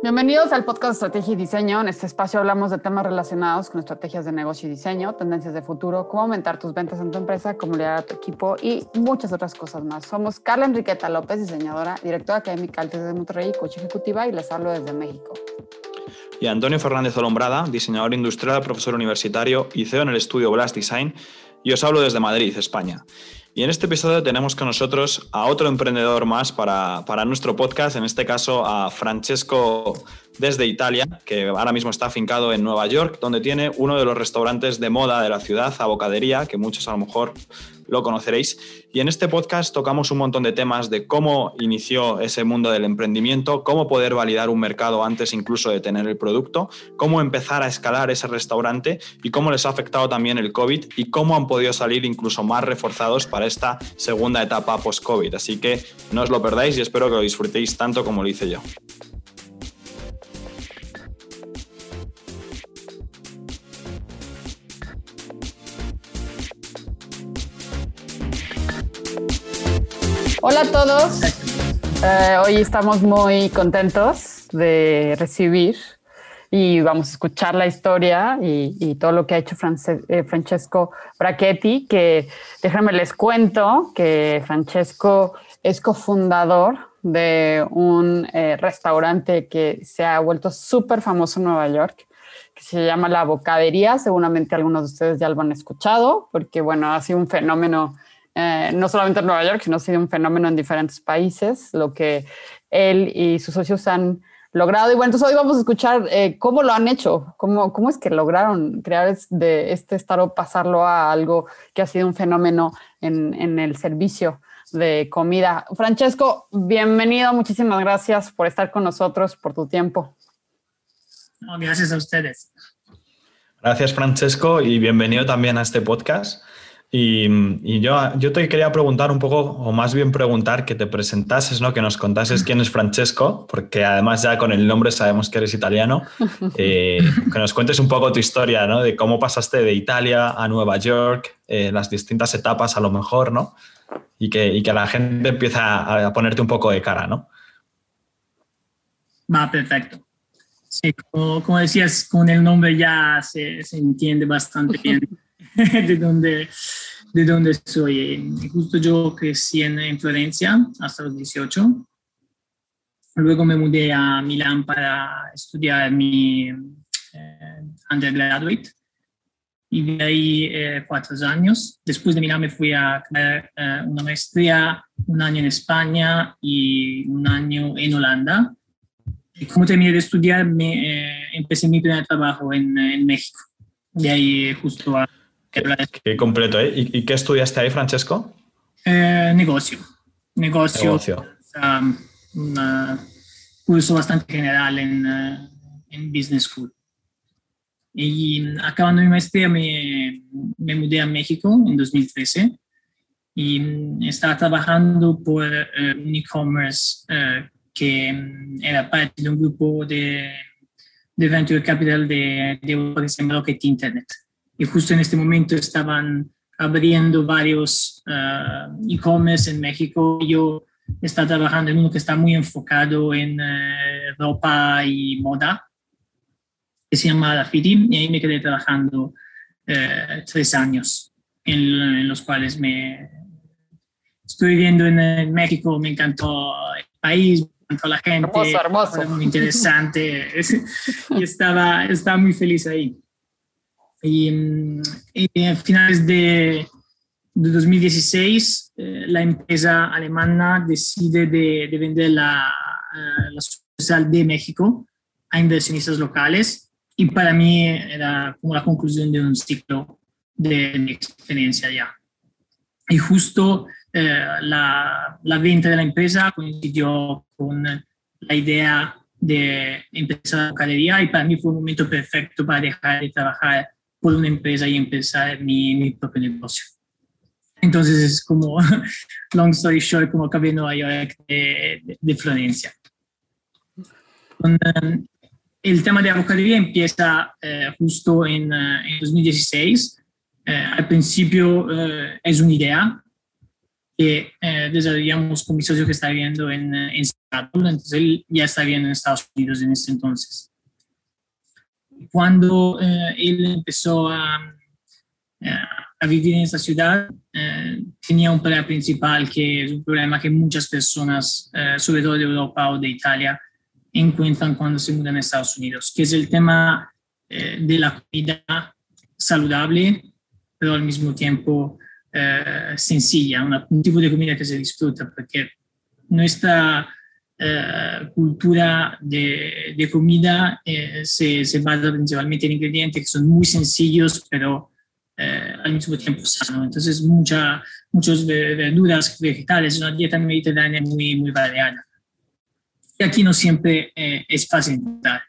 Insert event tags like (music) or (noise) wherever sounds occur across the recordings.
Bienvenidos al podcast Estrategia y Diseño. En este espacio hablamos de temas relacionados con estrategias de negocio y diseño, tendencias de futuro, cómo aumentar tus ventas en tu empresa, cómo liderar a tu equipo y muchas otras cosas más. Somos Carla Enriqueta López, diseñadora, directora académica de Monterrey, coach ejecutiva y les hablo desde México. Y Antonio Fernández Olombrada, diseñador industrial, profesor universitario y CEO en el estudio Blast Design. Y os hablo desde Madrid, España. Y en este episodio tenemos con nosotros a otro emprendedor más para, para, nuestro podcast, en este caso a Francesco desde Italia, que ahora mismo está afincado en Nueva York, donde tiene uno de los restaurantes de moda de la ciudad, Abocadería, que muchos a lo mejor lo conoceréis. Y en este podcast tocamos un montón de temas de cómo inició ese mundo del emprendimiento, cómo poder validar un mercado antes incluso de tener el producto, cómo empezar a escalar ese restaurante y cómo les ha afectado también el COVID y cómo han podido salir incluso más reforzados para esta segunda etapa post-COVID. Así que no os lo perdáis y espero que lo disfrutéis tanto como lo hice yo. Hola a todos. Eh, hoy estamos muy contentos de recibir y vamos a escuchar la historia y, todo lo que ha hecho eh, Francesco Brachetti, que déjenme les cuento que Francesco es cofundador de un eh, restaurante que se ha vuelto súper famoso en Nueva York, que se llama La Bocadería. Seguramente algunos de ustedes ya lo han escuchado, porque bueno, ha sido un fenómeno eh, no solamente en Nueva York, sino ha sido un fenómeno en diferentes países, lo que él y sus socios han logrado. Y bueno, entonces hoy vamos a escuchar eh, cómo lo han hecho, cómo, cómo es que lograron crear de este startup, pasarlo a algo que ha sido un fenómeno en, en el servicio de comida. Francesco, bienvenido, muchísimas gracias por estar con nosotros, por tu tiempo. gracias a ustedes. Gracias, Francesco, y bienvenido también a este podcast. Y, yo, yo, te quería preguntar un poco, o más bien preguntar que te presentases, ¿no? que nos contases quién es Francesco, porque además ya con el nombre sabemos que eres italiano, (laughs) eh, que nos cuentes un poco tu historia, ¿no? de cómo pasaste de Italia a Nueva York, eh, las distintas etapas a lo mejor, ¿no? y, que, y que la gente empieza a ponerte un poco de cara. ¿no? Va, perfecto. Sí, como, como decías, con el nombre ya se, se entiende bastante bien. (laughs) (laughs) de donde, de donde soy. Justo yo crecí en, en Florencia hasta los 18. Luego me mudé a Milán para estudiar mi eh, undergraduate y viví ahí eh, cuatro años. Después de Milán me fui a hacer eh, una maestría, un año en España y un año en Holanda. Y como terminé de estudiar, me, empecé mi primer trabajo en, en México. De ahí justo a Qué, completo, ¿eh? ¿Y, qué estudiaste ahí, Francesco? Eh, negocio. Negocio. Negocio. un curso bastante general en, eh, en, Business School. Y acabando mi maestría me, me mudé a México en 2013 y estaba trabajando por eh, un e-commerce que mm, era parte de un grupo de, de venture capital de, de que se llama Rocket Internet y justo en este momento estaban abriendo varios uh, e-commerce en México. Yo estaba trabajando en uno que está muy enfocado en uh, ropa y moda, que se llama La Fiti, y ahí me quedé trabajando uh, tres años, en, en, los cuales me estoy viviendo en, México, me encantó el país, me encantó la gente, hermoso, hermoso. muy interesante, (laughs) y estaba, estaba muy feliz ahí. Y, a finales de, 2016, eh, la empresa alemana decide de, vender la, uh, la sucursal de México a inversionistas locales y para mí era como la conclusión de un ciclo de mi experiencia ya. Y justo eh, la, la, venta de la empresa coincidió con la idea de empezar la galería y para mí fue un momento perfecto para dejar de trabajar por una empresa y empezar mi, mi propio negocio. Entonces es como, (laughs) long story short, como acabé en Nueva York de, de, Florencia. Um, el tema de abocadería empieza uh, justo en, uh, en 2016. Uh, al principio es una idea que eh, desarrollamos con mi socio que está viviendo en, en Seattle, entonces él ya está viviendo en Estados Unidos en ese entonces. Cuando eh, él empezó a, eh, a, vivir en esa ciudad, eh, tenía un problema principal que es un problema que muchas personas, sobre todo de Europa o de Italia, encuentran cuando se mudan a Estados Unidos, que es el tema de la comida saludable, pero al mismo tiempo sencilla, un tipo de comida que se disfruta, porque nuestra eh, cultura de, de comida eh, se, se, basa principalmente en ingredientes que son muy sencillos, pero eh, al mismo tiempo sanos. Entonces, mucha, muchas verduras, vegetales, una dieta mediterránea muy, muy variada. Y aquí no siempre es fácil encontrar.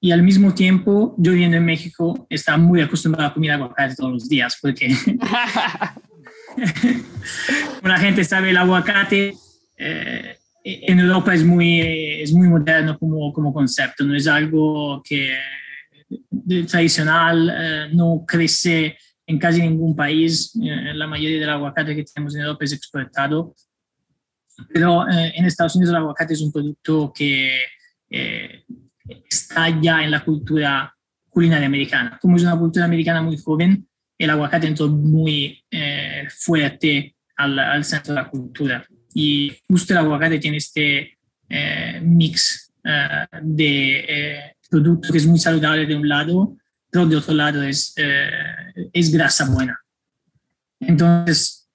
Y al mismo tiempo, yo viviendo en México, estaba muy acostumbrado a comer aguacate todos los días, porque (laughs) (laughs) la gente sabe el aguacate, eh, en Europa es muy, es muy moderno como, como concepto, no es algo que tradicional, eh, no crece en casi ningún país. Eh, la mayoría del aguacate que tenemos en Europa es exportado. Pero eh, en Estados Unidos el aguacate es un producto que está ya en la cultura culinaria americana. Como es una cultura americana muy joven, el aguacate entró muy fuerte al, al centro de la cultura y justo el aguacate tiene este eh, mix eh, de eh, producto que es muy saludable de un lado, pero de otro lado es, es grasa buena. Entonces,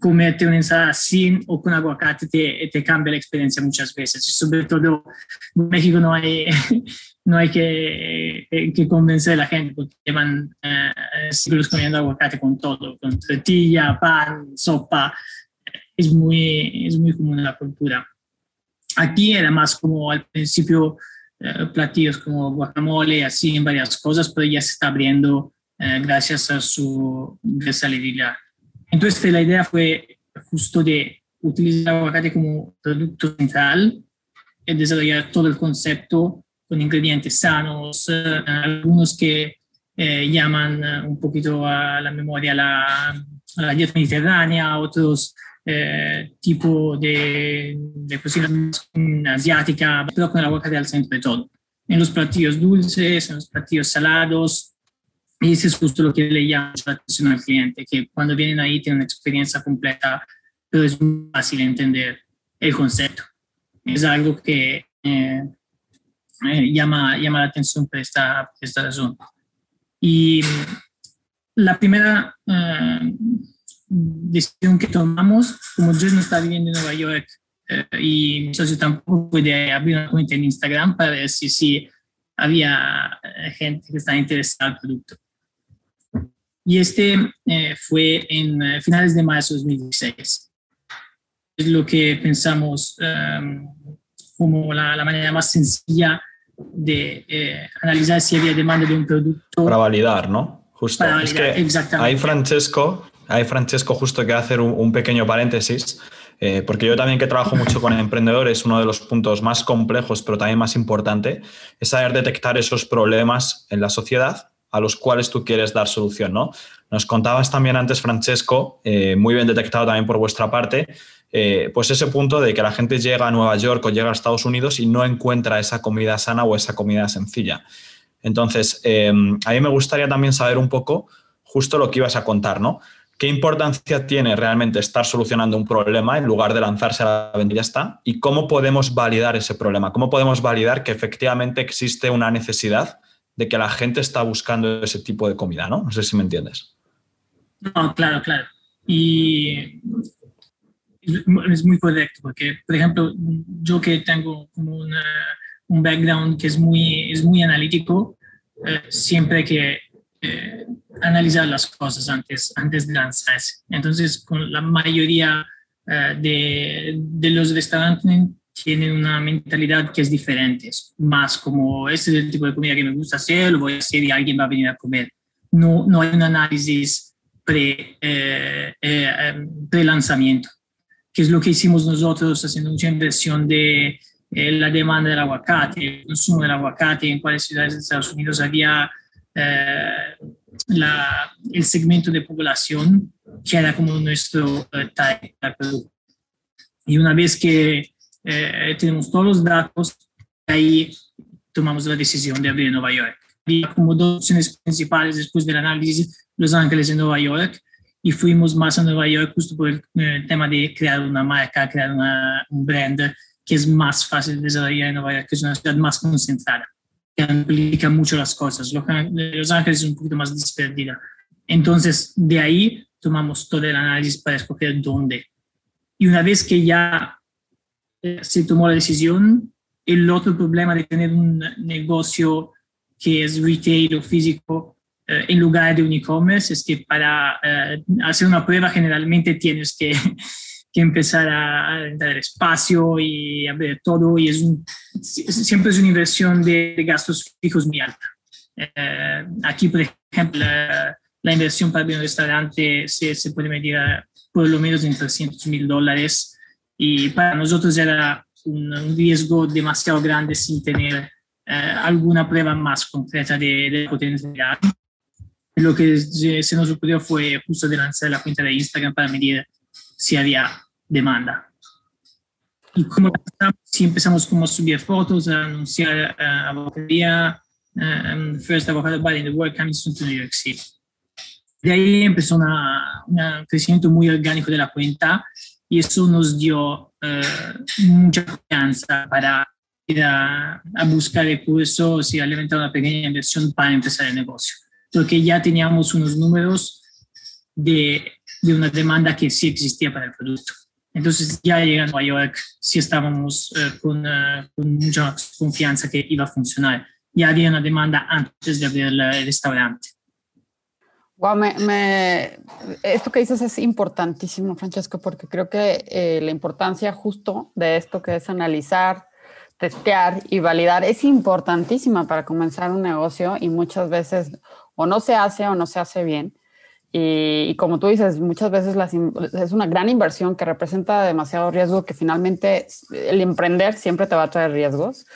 comerte una ensalada sin o con aguacate te, te, cambia la experiencia muchas veces. Sobre todo en México no hay, (laughs) no hay que, que convencer a la gente porque llevan eh, siglos comiendo aguacate con todo, con tortilla, pan, sopa es muy, es muy común en la cultura. Aquí era más como al principio eh, platillos como guacamole, así en varias cosas, pero ya se está abriendo eh, gracias a su versatilidad. Entonces la idea fue justo de utilizar aguacate como producto central y desarrollar todo el concepto con ingredientes sanos, eh, algunos que llaman un poquito a la memoria la, la dieta mediterránea, otros eh, tipo de, de, cocina asiática, pero con el aguacate al centro de todo. En los platillos dulces, en los platillos salados, y eso es justo lo que le llama la atención al cliente, que cuando vienen ahí tienen una experiencia completa, pero es muy fácil entender el concepto. Es algo que eh, eh, llama, llama la atención por esta, por esta razón. Y la primera decisión que tomamos, como yo no estaba viviendo en Nueva York eh, y mi socio tampoco puede abrir una cuenta en Instagram para ver si, si había eh, gente que estaba interesada en el producto. Y este eh, fue en finales de marzo de 2016. Es lo que pensamos em, como la, la, manera más sencilla de analizar si había demanda de un producto. Para validar, ¿no? Justo. Para validar, es que. Ahí Francesco Ahí Francesco justo que hacer un, pequeño paréntesis, eh, porque yo también que trabajo mucho con emprendedores, uno de los puntos más complejos, pero también más importante, es saber detectar esos problemas en la sociedad a los cuales tú quieres dar solución, ¿no? Nos contabas también antes, Francesco, eh, muy bien detectado también por vuestra parte, eh, pues ese punto de que la gente llega a Nueva York o llega a Estados Unidos y no encuentra esa comida sana o esa comida sencilla. Entonces, a mí me gustaría también saber un poco justo lo que ibas a contar, ¿no? ¿Qué importancia tiene realmente estar solucionando un problema en lugar de lanzarse a la venta y ya está? ¿Y cómo podemos validar ese problema? ¿Cómo podemos validar que efectivamente existe una necesidad de que la gente está buscando ese tipo de comida? No, no sé si me entiendes. No, claro, claro. Y es muy correcto, porque, por ejemplo, yo que tengo como un background que es muy, es muy analítico, eh, siempre que eh, analizar las cosas antes, antes de lanzarse. Entonces, con la mayoría eh, de, de, los restaurantes tienen una mentalidad que es diferente, más como, este es el tipo de comida que me gusta hacer, lo voy a hacer y alguien va a venir a comer. No, no hay un análisis pre, eh, pre lanzamiento, que es lo que hicimos nosotros haciendo mucha inversión de la demanda del aguacate, el consumo del aguacate, en cuáles ciudades de Estados Unidos había eh, la, el segmento de población que era como nuestro producto. Y una vez que tenemos todos los datos, ahí tomamos la decisión de abrir Nueva York. Había como dos opciones principales después del análisis, Los Ángeles y Nueva York, y fuimos más a Nueva York justo por el, tema de crear una marca, crear un brand que es más fácil de desarrollar en Nueva York, que es una ciudad más concentrada, que implica mucho las cosas. Los Ángeles es un poquito más desperdida. Entonces, de ahí tomamos todo el análisis para escoger dónde. Y una vez que ya se tomó la decisión, el otro problema de tener un negocio que es retail o físico eh, en lugar de un e-commerce es que para eh, hacer una prueba generalmente tienes que, que empezar a, dar espacio y a ver todo y es siempre es una inversión de, gastos fijos muy alta. Eh, aquí, por ejemplo, la, inversión para abrir un restaurante se, se puede medir por lo menos en 300 mil dólares y para nosotros era un, riesgo demasiado grande sin tener eh, alguna prueba más concreta de, de. Lo que se nos ocurrió fue justo de lanzar la cuenta de Instagram para medir si había demanda. Y como si empezamos como a subir fotos, a anunciar uh, abocadería, um, First Avocado Bar in the World Soon to New York City. De ahí empezó un crecimiento muy orgánico de la cuenta y eso nos dio eh, mucha confianza para ir a, buscar recursos y a levantar una pequeña inversión para empezar el negocio. Porque ya teníamos unos números de, de una demanda que sí existía para el producto. Entonces ya llegando a York, sí estábamos eh, con, uh, con, mucha confianza que iba a funcionar. Ya había una demanda antes de abrir el restaurante. Wow, me, esto que dices es importantísimo, Francesco, porque creo que eh, la importancia justo de esto que es analizar, testear y validar es importantísima para comenzar un negocio y muchas veces o no se hace o no se hace bien. Y, como tú dices, muchas veces es una gran inversión que representa demasiado riesgo que finalmente el emprender siempre te va a traer riesgos.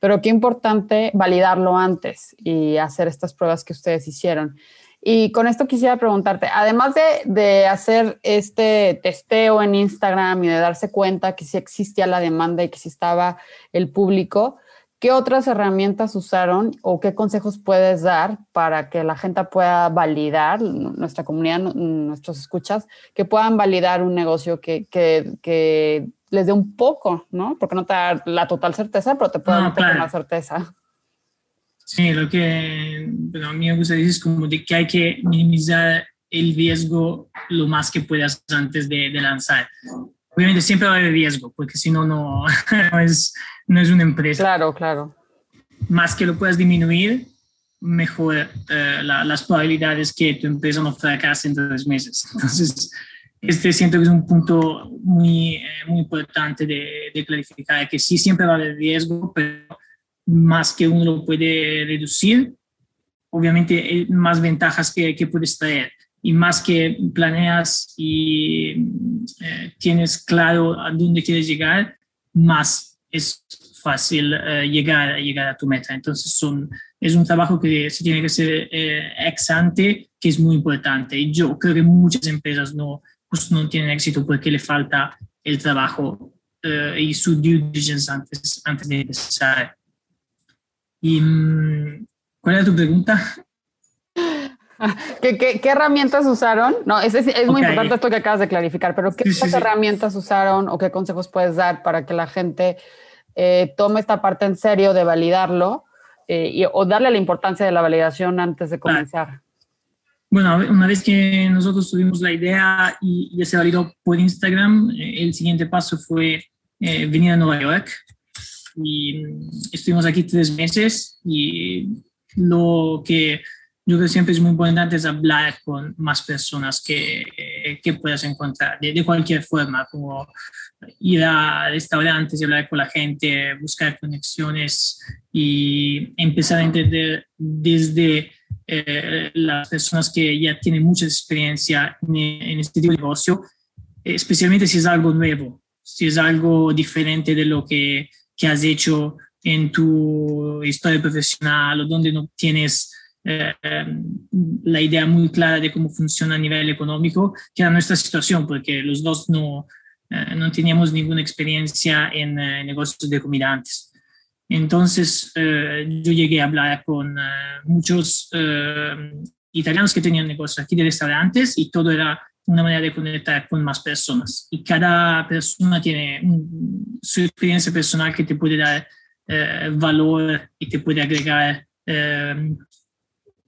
Pero qué importante validarlo antes y hacer estas pruebas que ustedes hicieron. Y con esto quisiera preguntarte, además de, hacer este testeo en Instagram y de darse cuenta que sí existía la demanda y que sí estaba el público, ¿qué otras herramientas usaron o qué consejos puedes dar para que la gente pueda validar, nuestra comunidad, nuestros escuchas, que puedan validar un negocio que, que, les dé un poco, ¿no? Porque no te da la total certeza, pero te puede dar un poco más certeza. Sí, lo que a mí me gusta decir es como de que hay que minimizar el riesgo lo más que puedas antes de, lanzar. Obviamente siempre va a haber riesgo, porque si no, no (laughs) es, no es una empresa. Claro, claro. Más que lo puedas disminuir, mejor eh, las probabilidades que tu empresa no fracase en tres meses. (laughs) Entonces, este siento que es un punto muy, eh, muy importante de, de clarificar, que sí siempre va a haber riesgo, pero más que uno lo puede reducir, obviamente más ventajas que, que puedes traer y más que planeas y eh, tienes claro a dónde quieres llegar, más es fácil eh, llegar, llegar a tu meta. Entonces son, es un trabajo que se tiene que hacer eh, ex ante, que es muy importante. Y yo creo que muchas empresas no, pues no tienen éxito porque le falta el trabajo y su due diligence antes, antes de empezar. ¿Y mm, cuál era tu pregunta? (laughs) ¿Qué, herramientas usaron? No, es, es, muy importante esto que acabas de clarificar, pero ¿qué herramientas usaron o qué consejos puedes dar para que la gente eh, tome esta parte en serio de validarlo eh, y, o darle la importancia de la validación antes de comenzar? Bueno, una vez que nosotros tuvimos la idea y ya se validó por Instagram, eh, el siguiente paso fue venir a Nueva York y estuvimos aquí tres meses y lo que yo creo que siempre es muy importante es hablar con más personas que, que puedas encontrar de, cualquier forma, como ir a restaurantes y hablar con la gente, buscar conexiones y empezar a entender desde eh, las personas que ya tienen mucha experiencia en, en este tipo de negocio, especialmente si es algo nuevo, si es algo diferente de lo que que has hecho en tu historia profesional o donde no tienes la idea muy clara de cómo funciona a nivel económico, que era nuestra situación, porque los dos no, no teníamos ninguna experiencia en negocios de comida antes. Entonces, yo llegué a hablar con muchos italianos que tenían negocios aquí de restaurantes y todo era una manera de conectar con más personas. Y cada persona tiene su experiencia personal que te puede dar eh, valor y te puede agregar eh,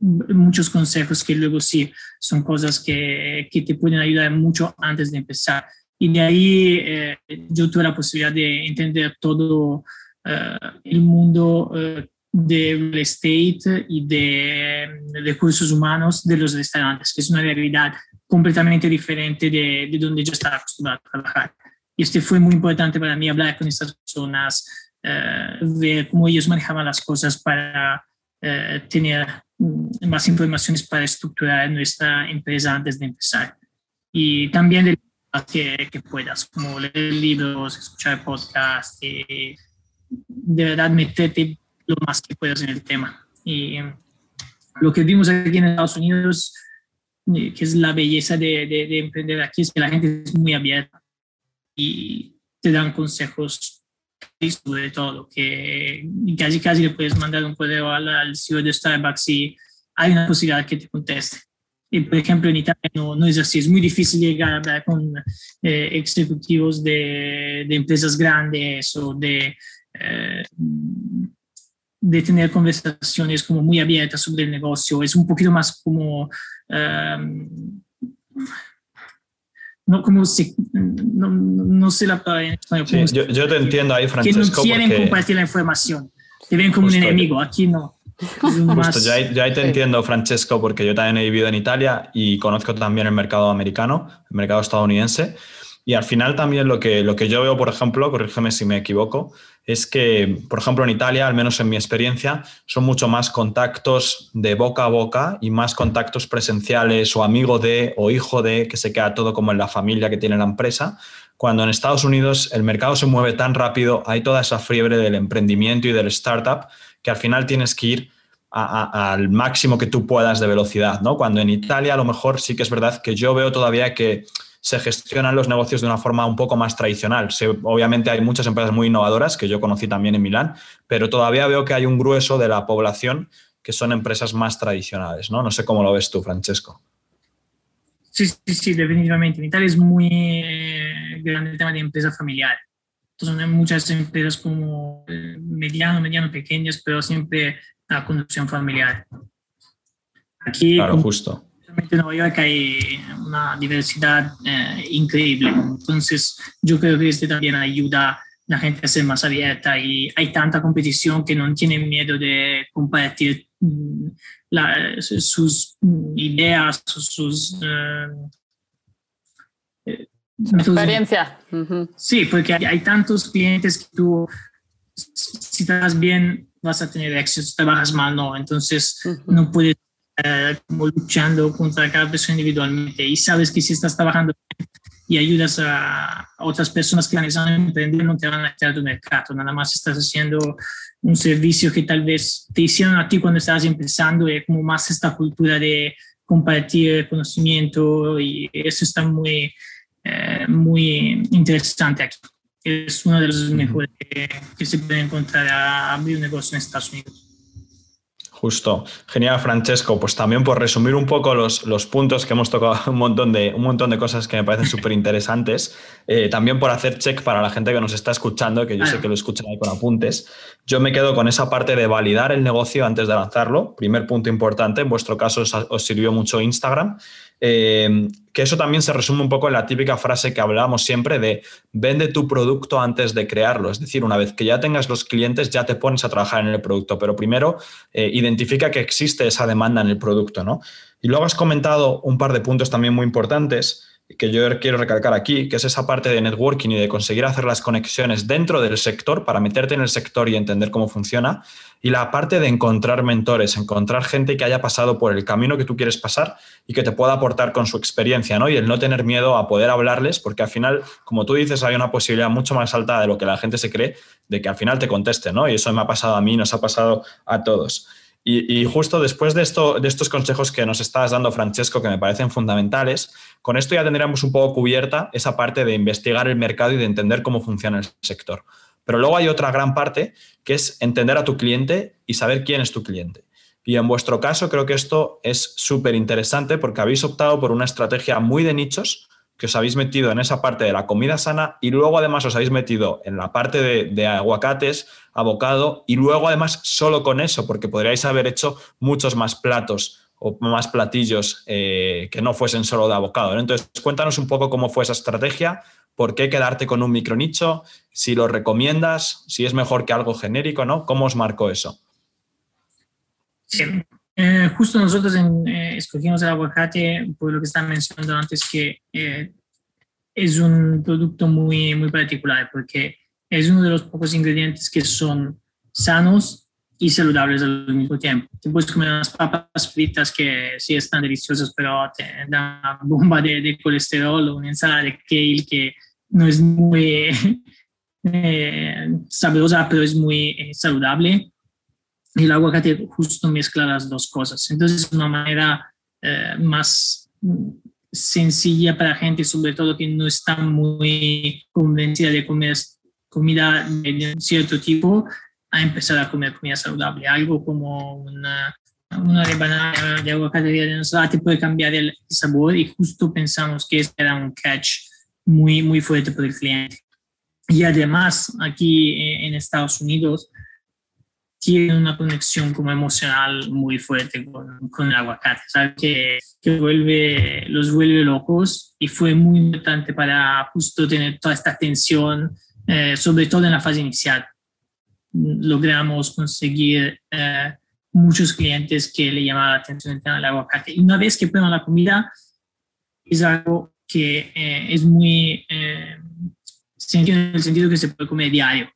muchos consejos que luego sí son cosas que, que, te pueden ayudar mucho antes de empezar. Y de ahí eh, yo tuve la posibilidad de entender todo el mundo de real estate y de, de, recursos humanos de los restaurantes, que es una realidad completamente diferente de, de donde yo estaba acostumbrado a trabajar. Y este fue muy importante para mí hablar con estas personas, eh, ver cómo ellos manejaban las cosas para eh, tener más informaciones para estructurar nuestra empresa antes de empezar. Y también de que, que puedas, como leer libros, escuchar podcasts, y de verdad meterte lo más que puedas en el tema. Y lo que vimos aquí en Estados Unidos que es la belleza de, de, emprender aquí, es que la gente es muy abierta y te dan consejos sobre todo, que casi casi le puedes mandar un correo al, al CEO de Starbucks y hay una posibilidad que te conteste. Y, por ejemplo, en Italia no, no, es así, es muy difícil llegar a hablar con eh, ejecutivos de, de, empresas grandes o de, eh, de tener conversaciones como muy abiertas sobre el negocio, es un poquito más como Em, no como si, no, no sé la palabra en español. yo, yo, te entiendo ahí, Francesco. Que no quieren compartir la información, te ven como un enemigo, aquí no. Justo, ya, ahí, te entiendo, Francesco, porque yo también he vivido en Italia y conozco también el mercado americano, el mercado estadounidense. Y al final también lo que, lo que yo veo, por ejemplo, corrígeme si me equivoco, es que, por ejemplo, en Italia, al menos en mi experiencia, son mucho más contactos de boca a boca y más contactos presenciales o amigo de o hijo de, que se queda todo como en la familia que tiene la empresa, cuando en Estados Unidos el mercado se mueve tan rápido, hay toda esa fiebre del emprendimiento y del startup, que al final tienes que ir al máximo que tú puedas de velocidad, ¿no? Cuando en Italia a lo mejor sí que es verdad que yo veo todavía que se gestionan los negocios de una forma un poco más tradicional. obviamente hay muchas empresas muy innovadoras que yo conocí también en Milán, pero todavía veo que hay un grueso de la población que son empresas más tradicionales. No, no sé cómo lo ves tú, Francesco. Sí, sí, sí, definitivamente. En Italia es muy eh, grande el tema de empresa familiar. Entonces hay muchas empresas como eh, mediano, mediano, pequeñas, pero siempre a conducción familiar. Aquí, claro, justo en Nueva York hay una diversidad eh, increíble. Entonces, yo creo que este también ayuda a la gente a ser más abierta y hay tanta competición que no tienen miedo de compartir mm, sus ideas, sus... Eh, eh, experiencia. Sí, porque hay, tantos clientes que tú, si estás bien, vas a tener éxito, si trabajas mal, no. Entonces, no puedes eh, como luchando contra cada persona individualmente y sabes que si estás trabajando y ayudas a, otras personas que a emprender, no te van a echar tu mercado, nada más estás haciendo un servicio que tal vez te hicieron a ti cuando estabas empezando y como más esta cultura de compartir conocimiento y eso está muy, eh, muy interesante aquí. Es uno de los mejores que, que se puede encontrar a abrir un negocio en Estados Unidos. Justo. Genial, Francesco. Pues también por resumir un poco los, los, puntos que hemos tocado, (laughs) un montón de, un montón de cosas que me parecen (laughs) súper interesantes. Eh, también por hacer check para la gente que nos está escuchando, que yo sé que lo escuchan ahí con apuntes. Yo me quedo con esa parte de validar el negocio antes de lanzarlo. Primer punto importante. En vuestro caso os, os sirvió mucho Instagram. Eh, que eso también se resume un poco en la típica frase que hablábamos siempre de vende tu producto antes de crearlo. Es decir, una vez que ya tengas los clientes, ya te pones a trabajar en el producto, pero primero eh, identifica que existe esa demanda en el producto. ¿no? Y luego has comentado un par de puntos también muy importantes que yo quiero recalcar aquí, que es esa parte de networking y de conseguir hacer las conexiones dentro del sector para meterte en el sector y entender cómo funciona, y la parte de encontrar mentores, encontrar gente que haya pasado por el camino que tú quieres pasar y que te pueda aportar con su experiencia, ¿no? Y el no tener miedo a poder hablarles, porque al final, como tú dices, hay una posibilidad mucho más alta de lo que la gente se cree de que al final te conteste, ¿no? Y eso me ha pasado a mí, nos ha pasado a todos. Y, justo después de, de estos consejos que nos estás dando, Francesco, que me parecen fundamentales, con esto ya tendríamos un poco cubierta esa parte de investigar el mercado y de entender cómo funciona el sector. Pero luego hay otra gran parte que es entender a tu cliente y saber quién es tu cliente. Y en vuestro caso creo que esto es súper interesante porque habéis optado por una estrategia muy de nichos, que os habéis metido en esa parte de la comida sana y luego además os habéis metido en la parte de, aguacates, abocado y luego además solo con eso, porque podríais haber hecho muchos más platos o más platillos eh, que no fuesen solo de abocado. Entonces, cuéntanos un poco cómo fue esa estrategia, por qué quedarte con un micronicho, si lo recomiendas, si es mejor que algo genérico, ¿no? ¿Cómo os marcó eso? Sí, eh, justo nosotros eh, escogimos el aguacate por lo que estaba mencionando antes, que eh, es un producto muy, muy particular porque es uno de los pocos ingredientes que son sanos y saludables al mismo tiempo. Te puedes comer unas papas fritas que sí están deliciosas, pero te dan una bomba de, de colesterol o una ensalada de kale que no es muy (laughs) sabrosa, pero es muy saludable y el aguacate justo mezcla las dos cosas. Entonces es una manera eh, más sencilla para gente, sobre todo que no está muy convencida de comer comida de cierto tipo, a empezar a comer comida saludable. Algo como una, una rebanada de aguacate de ensalada te puede cambiar el sabor y justo pensamos que ese era un catch muy, muy fuerte para el cliente. Y además, aquí eh, en Estados Unidos, tiene una conexión como emocional muy fuerte con, con el aguacate, ¿sabes? Que, que vuelve, los vuelve locos y fue muy importante para justo tener toda esta tensión, eh, sobre todo en la fase inicial. Logramos conseguir eh, muchos clientes que le llamaban la atención el tema del aguacate. Y una vez que prueban la comida, es algo que eh, es muy sencillo en el sentido que se puede comer diario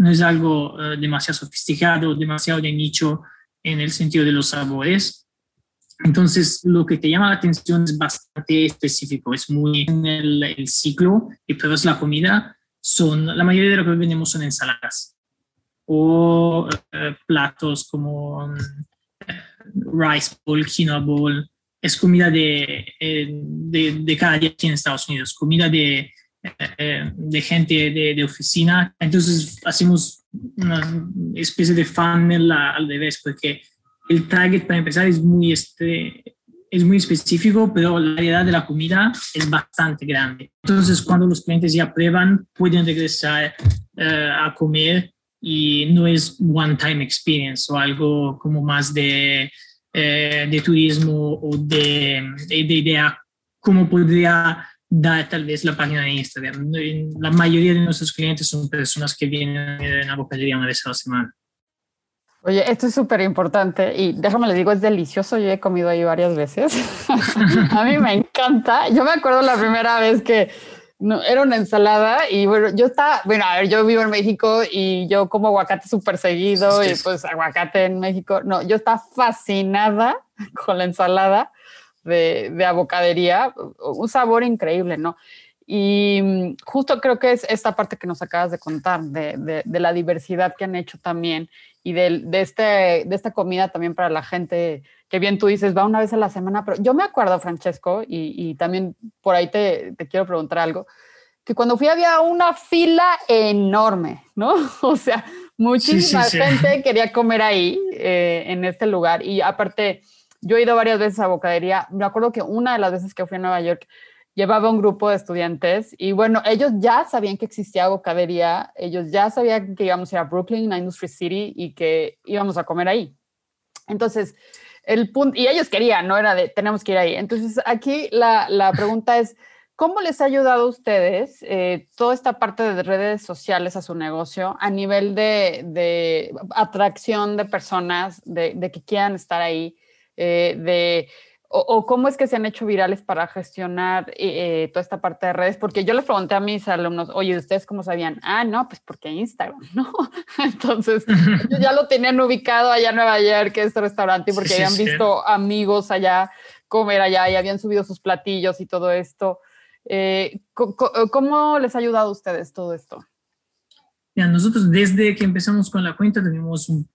no es algo eh, demasiado sofisticado, demasiado de nicho en el sentido de los sabores. Entonces, lo que te llama la atención es bastante específico, es muy en el, ciclo y pruebas la comida, son, la mayoría de lo que vendemos son ensaladas o eh, platos como eh, rice bowl, quinoa bowl, es comida de, de, de, cada día aquí en Estados Unidos, comida de, eh, de gente de, oficina. Entonces hacemos una especie de funnel al revés, porque el target para empezar es muy, este, es muy específico, pero la variedad de la comida es bastante grande. Entonces cuando los clientes ya prueban, pueden regresar eh, a comer y no es one time experience o algo como más de, eh, de turismo o de, de, de idea cómo podría da tal vez la página de Instagram. La mayoría de nuestros clientes son personas que vienen en la bocadilla una vez a la semana. Oye, esto es súper importante y déjame le digo, es delicioso. Yo he comido ahí varias veces. (laughs) a mí me encanta. Yo me acuerdo la primera vez que no, era una ensalada y bueno, yo estaba, bueno, a ver, yo vivo en México y yo como aguacate súper seguido y pues aguacate en México. No, yo estaba fascinada (laughs) con la ensalada de, de abocadería, un sabor increíble, ¿no? Y mm, justo creo que es esta parte que nos acabas de contar, de, de, la diversidad que han hecho también y de, de, este, de esta comida también para la gente, que bien tú dices, va una vez a la semana, pero yo me acuerdo, Francesco, y, y también por ahí te, te, quiero preguntar algo, que cuando fui había una fila enorme, ¿no? (laughs) O sea, muchísima gente quería comer ahí, eh, en este lugar, y aparte yo he ido varias veces a Bocadería. Me acuerdo que una de las veces que fui a Nueva York llevaba un grupo de estudiantes y bueno, ellos ya sabían que existía Bocadería, ellos ya sabían que íbamos a ir a Brooklyn, a Industry City y que íbamos a comer ahí. Entonces, el punto, y ellos querían, no era de tenemos que ir ahí. Entonces, aquí la, la pregunta es, ¿cómo les ha ayudado a ustedes eh, toda esta parte de redes sociales a su negocio a nivel de, de atracción de personas, de, de que quieran estar ahí? Eh, de, o, cómo es que se han hecho virales para gestionar eh, toda esta parte de redes, porque yo les pregunté a mis alumnos, oye, ¿ustedes cómo sabían? Ah, no, pues porque Instagram, (laughs) ¿no? Entonces, ya lo tenían ubicado allá en Nueva York, que este restaurante, porque habían visto amigos allá comer allá y habían subido sus platillos y todo esto. Eh, ¿Cómo les ha ayudado a ustedes todo esto? Ya, nosotros desde que empezamos con la cuenta tenemos un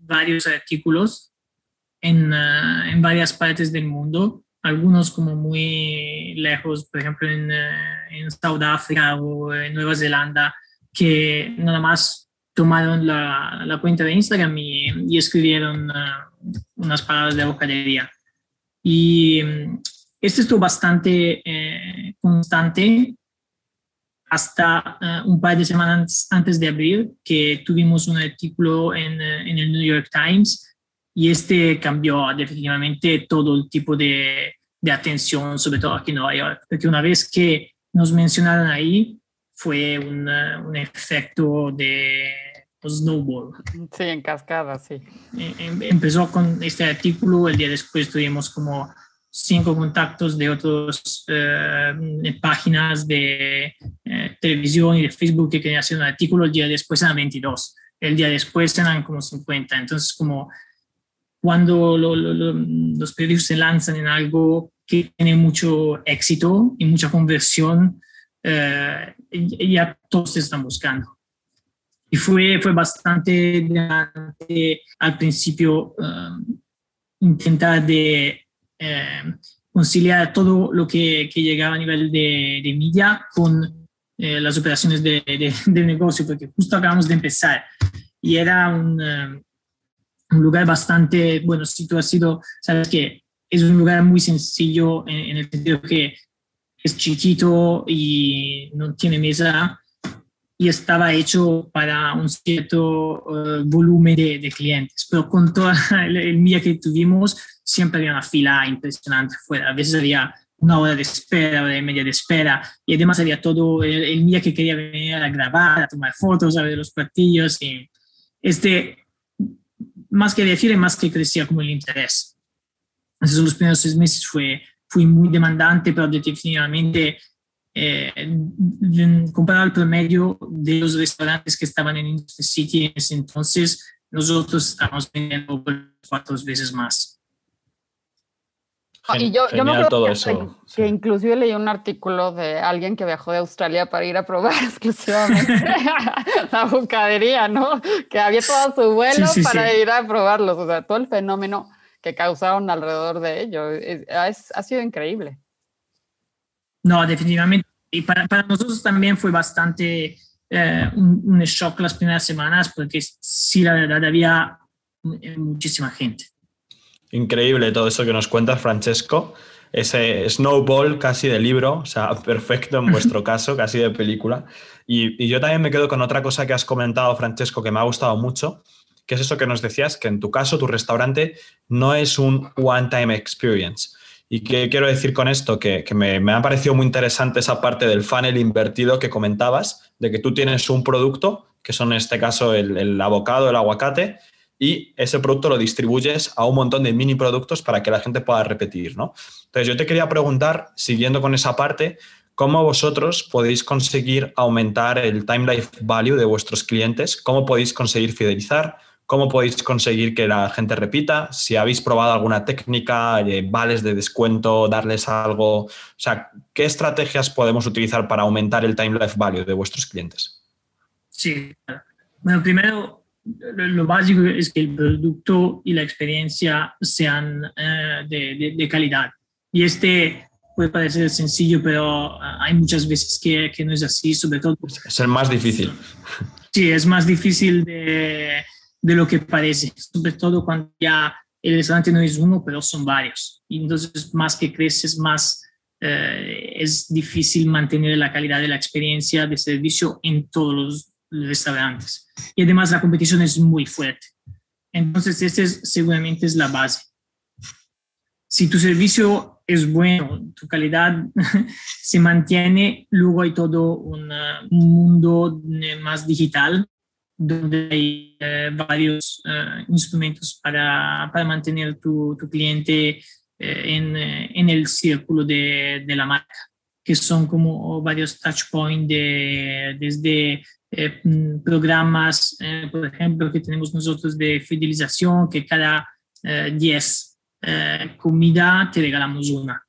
varios artículos en, uh, en, varias partes del mundo, algunos como muy lejos, por ejemplo en, uh, en Sudáfrica o en Nueva Zelanda, que nada más tomaron la, la cuenta de Instagram y, y escribieron uh, unas palabras de hojadería. Y um, esto estuvo bastante eh, constante hasta uh, un par de semanas antes de abril, que tuvimos un artículo en, uh, en, el New York Times y este cambió definitivamente todo el tipo de, de, atención, sobre todo aquí en Nueva York, porque una vez que nos mencionaron ahí, fue un, uh, un efecto de snowball. Sí, en cascada, sí. Em, empezó con este artículo, el día después tuvimos como cinco contactos de otras eh, páginas de eh, televisión y de Facebook que querían hacer un artículo, el día después eran 22, el día después eran como 50. Entonces, como cuando lo, lo, lo, los periodistas se lanzan en algo que tiene mucho éxito y mucha conversión, eh, ya todos están buscando. Y fue, fue bastante al principio intentar de eh, conciliar todo lo que, que, llegaba a nivel de, de media con eh, las operaciones de, de, de, negocio, porque justo acabamos de empezar y era un, uh, un, lugar bastante, bueno, si tú has sido, sabes que es un lugar muy sencillo en, el sentido que es chiquito y no tiene mesa y estaba hecho para un cierto uh, volumen de, clientes, pero con todo (laughs) el, el día que tuvimos, siempre había una fila impresionante fuera. A veces había una hora de espera, hora y media de espera, y además había todo el, el día que quería venir a grabar, a tomar fotos, a ver los platillos, y este, más que decir, más que crecía como el interés. Entonces, los primeros seis meses fue, fue muy demandante, pero definitivamente eh, comparado al promedio de los restaurantes que estaban en Industry City en ese entonces, nosotros estamos vendiendo cuatro veces más. Y yo, yo me acuerdo todo que, eso. que sí. inclusive leí un artículo de alguien que viajó de Australia para ir a probar (laughs) exclusivamente (laughs) la bucadería, ¿no? Que había todo su vuelo sí, sí, para ir a probarlos, o sea, todo el fenómeno que causaron alrededor de ello. Es, es, ha sido increíble. No, definitivamente. Y para, para nosotros también fue bastante eh, un, un, shock las primeras semanas porque sí, la verdad, había muchísima gente. Increíble todo eso que nos cuentas, Francesco. Ese snowball casi de libro, o sea, (laughs) perfecto en vuestro (laughs) caso, casi de película. Y, y yo también me quedo con otra cosa que has comentado, Francesco, que me ha gustado mucho, que es eso que nos decías, que en tu caso tu restaurante no es un one-time experience ¿Y qué quiero decir con esto? Que, que me, me, ha parecido muy interesante esa parte del funnel invertido que comentabas, de que tú tienes un producto, que son en este caso el, el abocado, el aguacate, y ese producto lo distribuyes a un montón de mini productos para que la gente pueda repetir, ¿no? Entonces yo te quería preguntar, siguiendo con esa parte, ¿cómo vosotros podéis conseguir aumentar el time life value de vuestros clientes? ¿Cómo podéis conseguir fidelizar? ¿Cómo podéis conseguir que la gente repita? Si habéis probado alguna técnica, eh, vales de descuento, darles algo. O sea, ¿qué estrategias podemos utilizar para aumentar el time life value de vuestros clientes? Sí. Bueno, primero, lo básico es que el producto y la experiencia sean eh, de, de, de, calidad. Y este puede parecer sencillo, pero uh, hay muchas veces que, que, no es así, sobre todo. Es el más difícil. Sí, es más difícil de de lo que parece, sobre todo cuando ya el restaurante no es uno, pero son varios. Y entonces, más que creces, más eh, es difícil mantener la calidad de la experiencia de servicio en todos los restaurantes. Y además la competición es muy fuerte. Entonces, esta es, seguramente es la base. Si tu servicio es bueno, tu calidad (laughs) se mantiene, luego hay todo un mundo más digital donde hay eh, varios eh, instrumentos para, para, mantener tu, tu cliente eh, en, en, el círculo de, de, la marca, que son como varios touch points de, desde mm, programas, por ejemplo, que tenemos nosotros de fidelización, que cada 10 comida te regalamos una.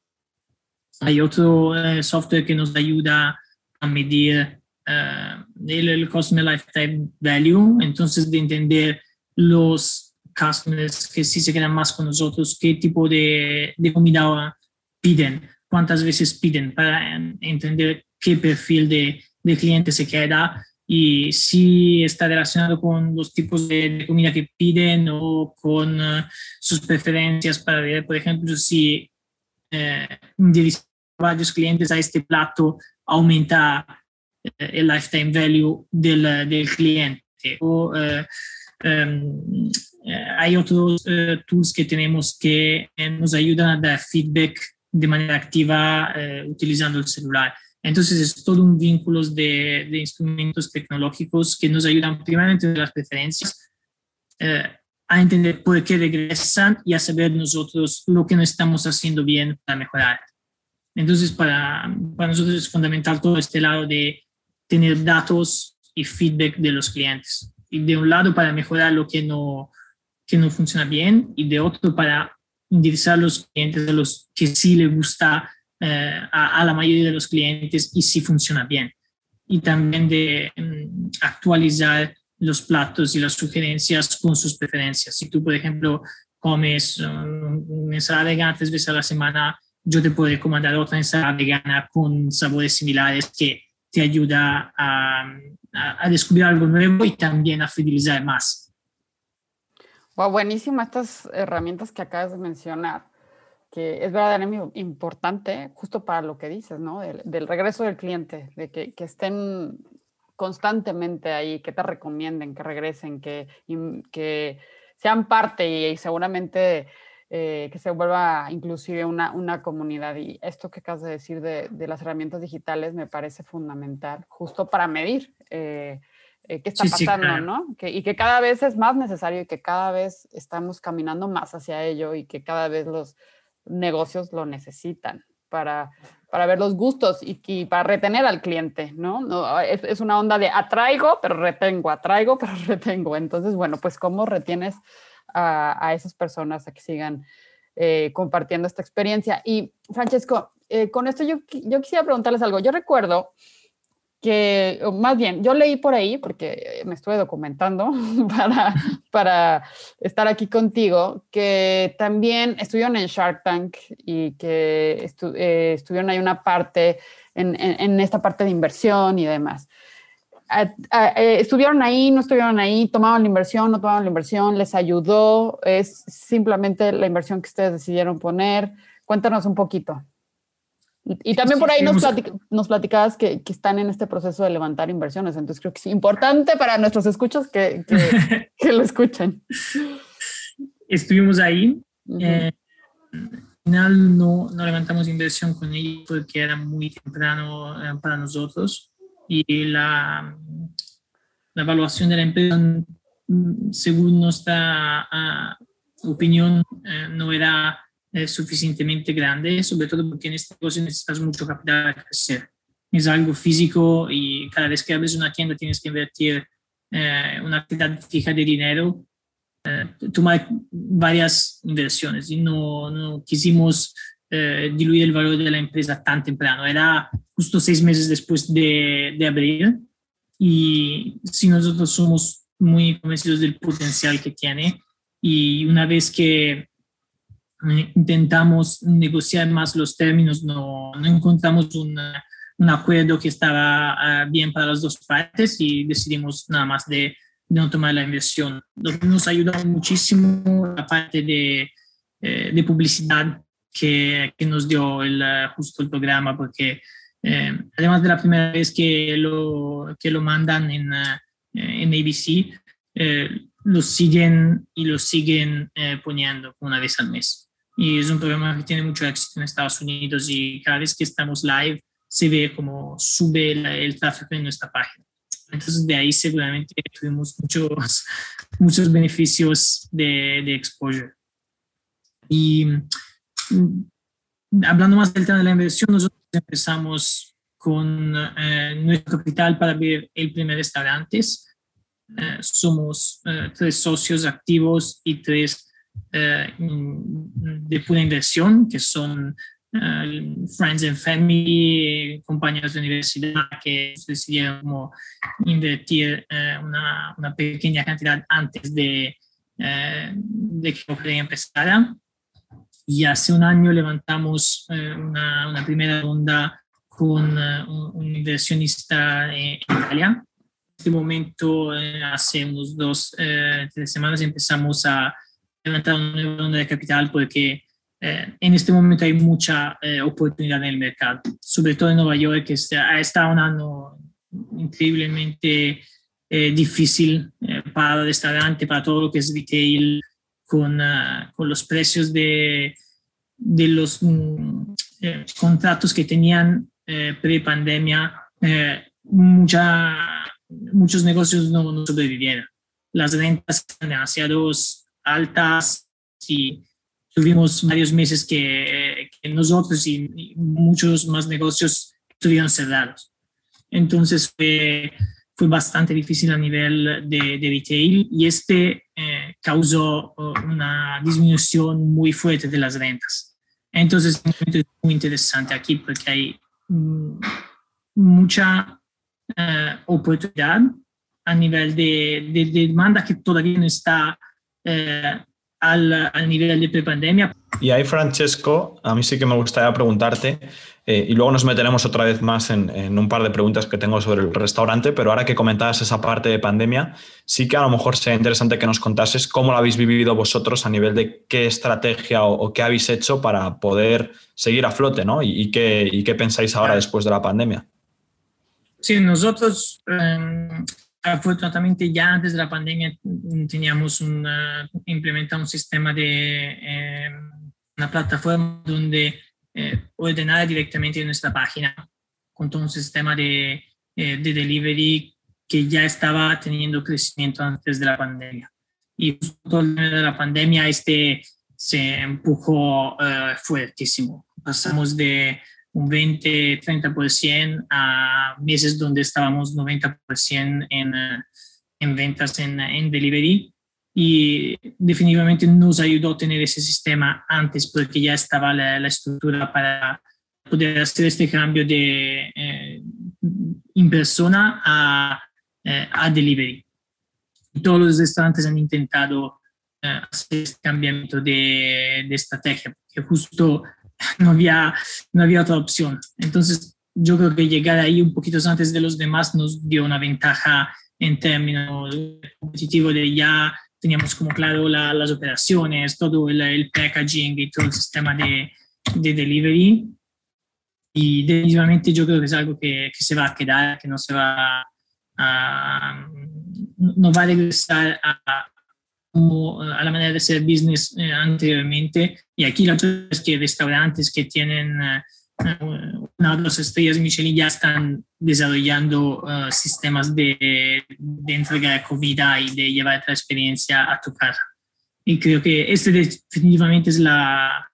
Hay otro software que nos ayuda a medir uh, el, el Customer Lifetime Value, entonces de entender los customers que sí se quedan más con nosotros, qué tipo de, de comida piden, cuántas veces piden para entender qué perfil de, de cliente se queda y si está relacionado con los tipos de, comida que piden o con uh, sus preferencias para ver, por ejemplo, si eh, varios clientes a este plato aumenta eh, el lifetime value del, del cliente. O um, hay otros tools que tenemos que nos ayudan a dar feedback de manera activa utilizando el celular. Entonces es todo un vínculo de, de instrumentos tecnológicos que nos ayudan primeramente de las preferencias eh, a entender por qué regresan y a saber nosotros lo que no estamos haciendo bien para mejorar. Entonces para, para nosotros es fundamental todo este lado de tener datos y feedback de los clientes. Y de un lado para mejorar lo que no, que no funciona bien y de otro para enderezar a los clientes a los que sí les gusta eh, a, la mayoría de los clientes y si funciona bien. Y también de mm, actualizar los platos y las sugerencias con sus preferencias. Si tú, por ejemplo, comes um, una ensalada vegana tres veces a la semana, yo te puedo recomendar otra ensalada vegana con sabores similares que te ayuda a, a, descubrir algo nuevo y también a fidelizar más. Wow, buenísimas estas herramientas que acabas de mencionar que es verdaderamente importante justo para lo que dices, ¿no? Del, regreso del cliente, de que, que, estén constantemente ahí, que te recomienden, que regresen, que, que sean parte y, seguramente eh, que se vuelva inclusive una, una, comunidad. Y esto que acabas de decir de, de, las herramientas digitales me parece fundamental, justo para medir. Eh, eh, qué está pasando, ¿no? Que, y que cada vez es más necesario y que cada vez estamos caminando más hacia ello y que cada vez los, negocios lo necesitan para, para ver los gustos y, para retener al cliente, ¿no? no es, una onda de atraigo, pero retengo, atraigo, (laughs) pero retengo. Entonces, bueno, pues cómo retienes a, esas personas a que sigan eh, compartiendo esta experiencia. Y Francesco, eh, con esto yo, yo quisiera preguntarles algo. Yo recuerdo que, más bien, yo leí por ahí, porque me estuve documentando (laughs) para, para estar aquí contigo, que también estuvieron en Shark Tank y que eh, estuvieron ahí una parte, en, en, esta parte de inversión y demás. Eh, ¿Estuvieron ahí, no estuvieron ahí? ¿Tomaban la inversión, no tomaban la inversión? ¿Les ayudó? ¿Es simplemente la inversión que ustedes decidieron poner? Cuéntanos un poquito. Y, también por ahí nos, nos platicabas que, que, están en este proceso de levantar inversiones, entonces creo que es importante para nuestros escuchos que, que, (laughs) lo escuchen. Estuvimos ahí. Eh, al final no, no, levantamos inversión con ellos porque era muy temprano eh, para nosotros y la, la evaluación de la empresa, mm, según nuestra uh, opinión, eh, no era es suficientemente grande, sobre todo porque en este negocio necesitas mucho capital para crecer. Es algo físico y cada vez que abres una tienda tienes que invertir eh, una cantidad fija de dinero, eh, tomar varias inversiones y no, no quisimos eh, diluir el valor de la empresa tan temprano. Era justo seis meses después de, de abrir y si nosotros somos muy convencidos del potencial que tiene y una vez que intentamos negociar más los términos, no, no encontramos un, acuerdo que estaba ah, bien para las dos partes y decidimos nada más de, no tomar la inversión. Nos ayudó muchísimo la parte de, eh, de publicidad que, que, nos dio el, ah, justo el programa, porque eh, además de la primera vez que lo, que lo mandan en, ah, en ABC, eh, lo siguen y lo siguen poniendo una vez al mes y es un programa que tiene mucho éxito en Estados Unidos y cada vez que estamos live se ve como sube el tráfico en nuestra página. Entonces de ahí seguramente tuvimos muchos, (laughs) muchos beneficios de, de exposure. Y mm, hablando más del tema de la inversión, nosotros empezamos con eh, nuestro capital para abrir el primer restaurante. Eh, somos eh, tres socios activos y tres de pura inversión, que son eh, friends and family, compañeros de universidad que decidieron como invertir eh, una, una, pequeña cantidad antes de, de que podría empezar. Y hace un año levantamos una, una, primera ronda con un, inversionista en Italia. En este momento, hace unos dos, tres semanas, empezamos a levantar una ronda de capital porque eh, en este momento hay mucha eh, oportunidad en el mercado, sobre todo en Nueva York, que ha estado un año increíblemente eh, difícil para el restaurante, para todo lo que es retail, con, con los precios de, de los mm, contratos que tenían pre-pandemia, mucha, muchos negocios no, no sobrevivieron. Las rentas eran demasiado altas y tuvimos varios meses que, nosotros y, muchos más negocios estuvieron cerrados. Entonces fue, bastante difícil a nivel de, retail y este eh, causó uh, una disminución muy fuerte de las ventas. Entonces es muy interesante aquí porque hay mm, mucha uh, oportunidad a nivel de, de, demanda que todavía no está uh, al, nivel de prepandemia. Y ahí, Francesco, a mí sí que me gustaría preguntarte, eh, y luego nos meteremos otra vez más en, un par de preguntas que tengo sobre el restaurante, pero ahora que comentabas esa parte de pandemia, sí que a lo mejor sería interesante que nos contases cómo lo habéis vivido vosotros a nivel de qué estrategia o, qué habéis hecho para poder seguir a flote, ¿no? Y, qué, y qué pensáis ahora después de la pandemia. Sí, nosotros em, afortunadamente ya antes de la pandemia teníamos una, implementado un sistema de eh, una plataforma donde eh, ordenar directamente en nuestra página con todo un sistema de, eh, de delivery que ya estaba teniendo crecimiento antes de la pandemia. Y justo de la pandemia este se empujó fuertísimo. Pasamos de un 20-30% a meses donde estábamos 90% en, eh, en ventas en, en delivery y definitivamente nos ayudó a tener ese sistema antes porque ya estaba la, estructura para poder hacer este cambio de eh, en persona a, eh, a delivery. Todos los restaurantes han intentado hacer este cambiamiento de, de estrategia, porque justo no había, no había otra opción. Entonces, yo creo que llegar ahí un poquito antes de los demás nos dio una ventaja en términos competitivos de ya teníamos como claro las operaciones, todo el, packaging y todo el sistema de, de, delivery. Y definitivamente yo creo que es algo que, que se va a quedar, que no se va a, no va a regresar a, a la manera de hacer business eh, anteriormente. Y aquí la es que restaurantes que tienen eh, una o dos estrellas Michelin ya están desarrollando eh, sistemas de, de, entrega de comida y de llevar la experiencia a tu casa. Y creo que este definitivamente es la,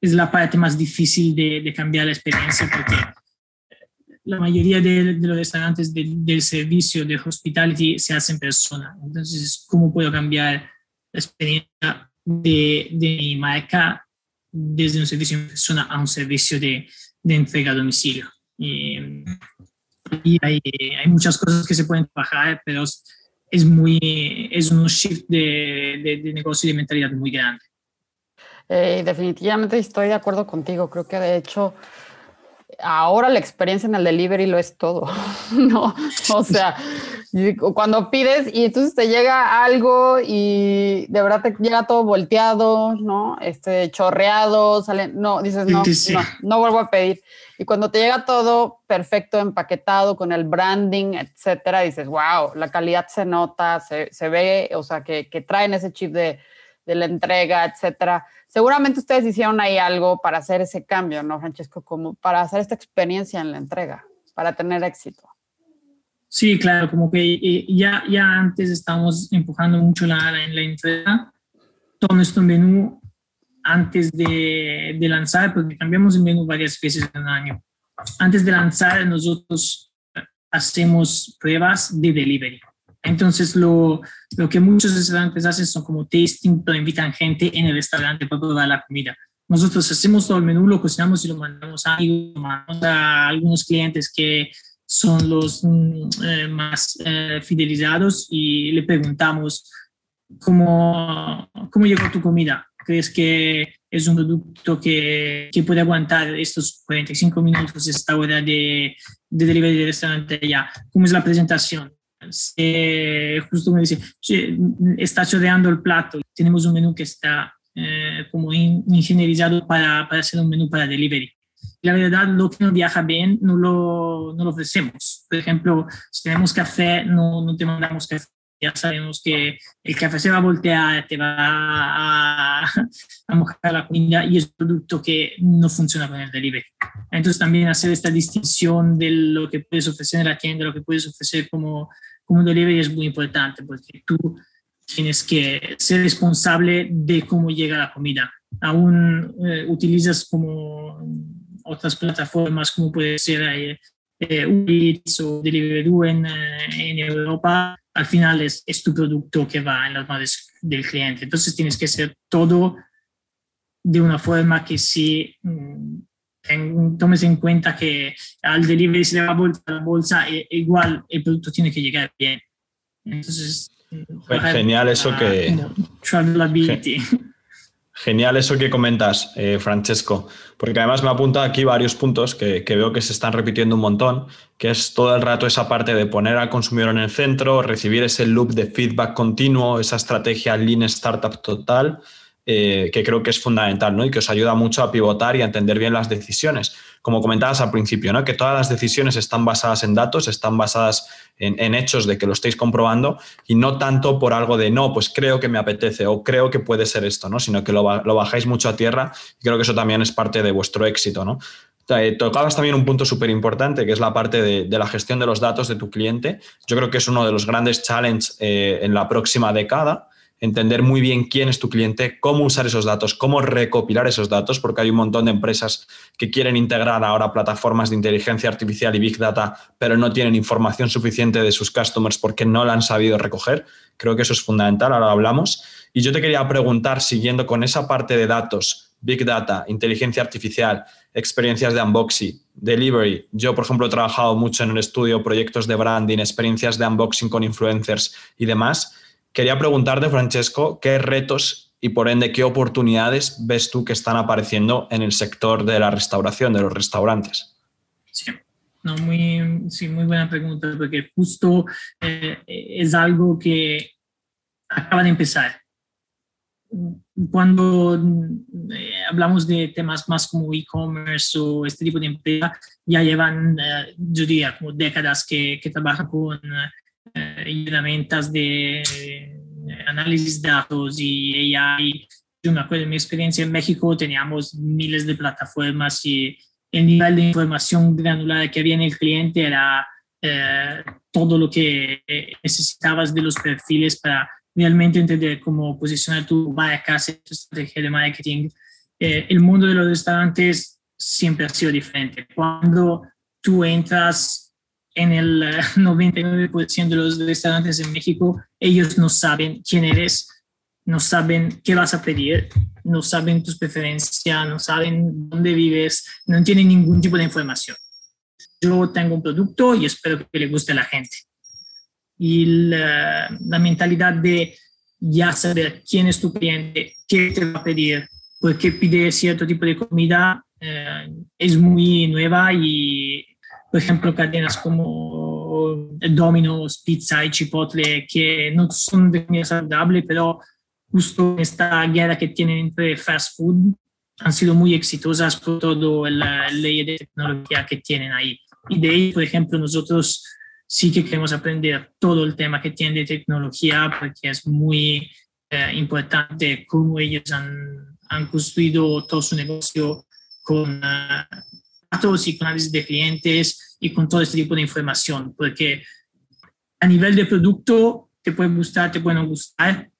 es la parte más difícil de, de cambiar la experiencia porque la mayoría de, los restaurantes del servicio de hospitality se hace en persona. Entonces, ¿cómo puedo cambiar la experiencia de, de mi marca desde un servicio en persona a un servicio de, de entrega a domicilio? Y, hay, hay, muchas cosas que se pueden trabajar, pero es, muy, es un shift de, de, negocio y de mentalidad muy grande. Eh, definitivamente estoy de acuerdo contigo. Creo que de hecho ahora la experiencia en el delivery lo es todo, (laughs) ¿no? O sea, cuando pides y entonces te llega algo y de verdad te llega todo volteado, ¿no? Este, chorreado, sale, no, dices, no, no, no vuelvo a pedir. Y cuando te llega todo perfecto, empaquetado, con el branding, etcétera, dices, wow, la calidad se nota, se, se ve, o sea, que, que traen ese chip de, de la entrega, etcétera seguramente ustedes hicieron ahí algo para hacer ese cambio, ¿no, Francesco? Como para hacer esta experiencia en la entrega, para tener éxito. Sí, claro, como que eh, ya, ya antes estábamos empujando mucho la, la, la entrega, todo nuestro menú antes de, de, lanzar, porque cambiamos el menú varias veces en el año. Antes de lanzar, nosotros hacemos pruebas de delivery. Entonces, lo, lo que muchos restaurantes hacen son como tasting, pero invitan gente en el restaurante para probar la comida. Nosotros hacemos todo el menú, lo cocinamos y lo mandamos a, a algunos clientes que son los mm, eh, más eh, fidelizados y le preguntamos cómo, cómo llegó tu comida. ¿Crees que es un producto que, que puede aguantar estos 45 minutos, esta hora de, de delivery del restaurante ya? ¿Cómo es la presentación? Justo me dice, está choreando el plato. Tenemos un menú que está eh, como ingenierizado para, para hacer un menú para delivery. La verdad, lo que no viaja bien no lo, no lo ofrecemos. Por ejemplo, si tenemos café, no, no te mandamos café. Ya sabemos que el café se va a voltear, te va a, a mojar la comida y es un producto que no funciona con el delivery. Entonces, también hacer esta distinción de lo que puedes ofrecer en la tienda, lo que puedes ofrecer como, como delivery es muy importante porque tú tienes que ser responsable de cómo llega la comida. Aún eh, utilizas como otras plataformas como puede ser eh, eh Eats o Deliveroo en, eh, en, Europa, al final es, es, tu producto que va en las manos del cliente. Entonces tienes que hacer todo de una forma que sí mm, tomes en cuenta que al delivery se le va a bolsa, la bolsa, e, igual el producto tiene que llegar bien. Entonces, Genial eso que... Genial eso que comentas, eh, Francesco, porque además me apunta aquí varios puntos que, que, veo que se están repitiendo un montón, que es todo el rato esa parte de poner al consumidor en el centro, recibir ese loop de feedback continuo, esa estrategia lean startup total, eh, que creo que es fundamental ¿no? y que os ayuda mucho a pivotar y a entender bien las decisiones. Como comentabas al principio, ¿no? que todas las decisiones están basadas en datos, están basadas en, hechos de que lo estáis comprobando y no tanto por algo de no, pues creo que me apetece o creo que puede ser esto, ¿no? sino que lo, bajáis mucho a tierra y creo que eso también es parte de vuestro éxito. ¿no? Eh, tocabas también un punto súper importante, que es la parte de, la gestión de los datos de tu cliente. Yo creo que es uno de los grandes challenges eh, en la próxima década entender muy bien quién es tu cliente, cómo usar esos datos, cómo recopilar esos datos, porque hay un montón de empresas que quieren integrar ahora plataformas de inteligencia artificial y big data, pero no tienen información suficiente de sus customers porque no la han sabido recoger. Creo que eso es fundamental, ahora hablamos. Y yo te quería preguntar, siguiendo con esa parte de datos, big data, inteligencia artificial, experiencias de unboxing, delivery. Yo, por ejemplo, he trabajado mucho en un estudio, proyectos de branding, experiencias de unboxing con influencers y demás Quería preguntarte, Francesco, ¿qué retos y por ende qué oportunidades ves tú que están apareciendo en el sector de la restauración, de los restaurantes? Sí, no, muy, sí, muy buena pregunta, porque justo eh, es algo que acaba de empezar. Cuando eh, hablamos de temas más como e-commerce o este tipo de empresa, ya llevan, eh, yo diría, como décadas que, que trabajan con eh, herramientas de análisis de datos y AI. Yo me acuerdo de mi experiencia en México, teníamos miles de plataformas y el nivel de información granular que había en el cliente era eh, todo lo que necesitabas de los perfiles para realmente entender cómo posicionar tu marca, tu estrategia de marketing. Eh, el mundo de los restaurantes siempre ha sido diferente. Cuando tú entras en el (laughs) 99% de los restaurantes en México, ellos no saben quién eres, no saben qué vas a pedir, no saben tus preferencias, no saben dónde vives, no tienen ningún tipo de información. Yo tengo un producto y espero que le guste a la gente. Y la, mentalidad de ya saber quién es tu cliente, qué te va a pedir, por qué pide cierto tipo de comida, eh, es muy nueva y por ejemplo, cadenas como Domino's, Pizza y Chipotle, que no son de comida saludable, pero justo esta guerra que tienen entre fast food han sido muy exitosas por todo la ley de tecnología que tienen ahí. Y de ahí, por ejemplo, nosotros sí que queremos aprender todo el tema que tienen de tecnología porque es muy eh, importante cómo ellos han, han, construido todo su negocio con uh, datos y análisis de clientes y con todo este tipo de información, porque a nivel de producto te puede gustar, te puede no gustar,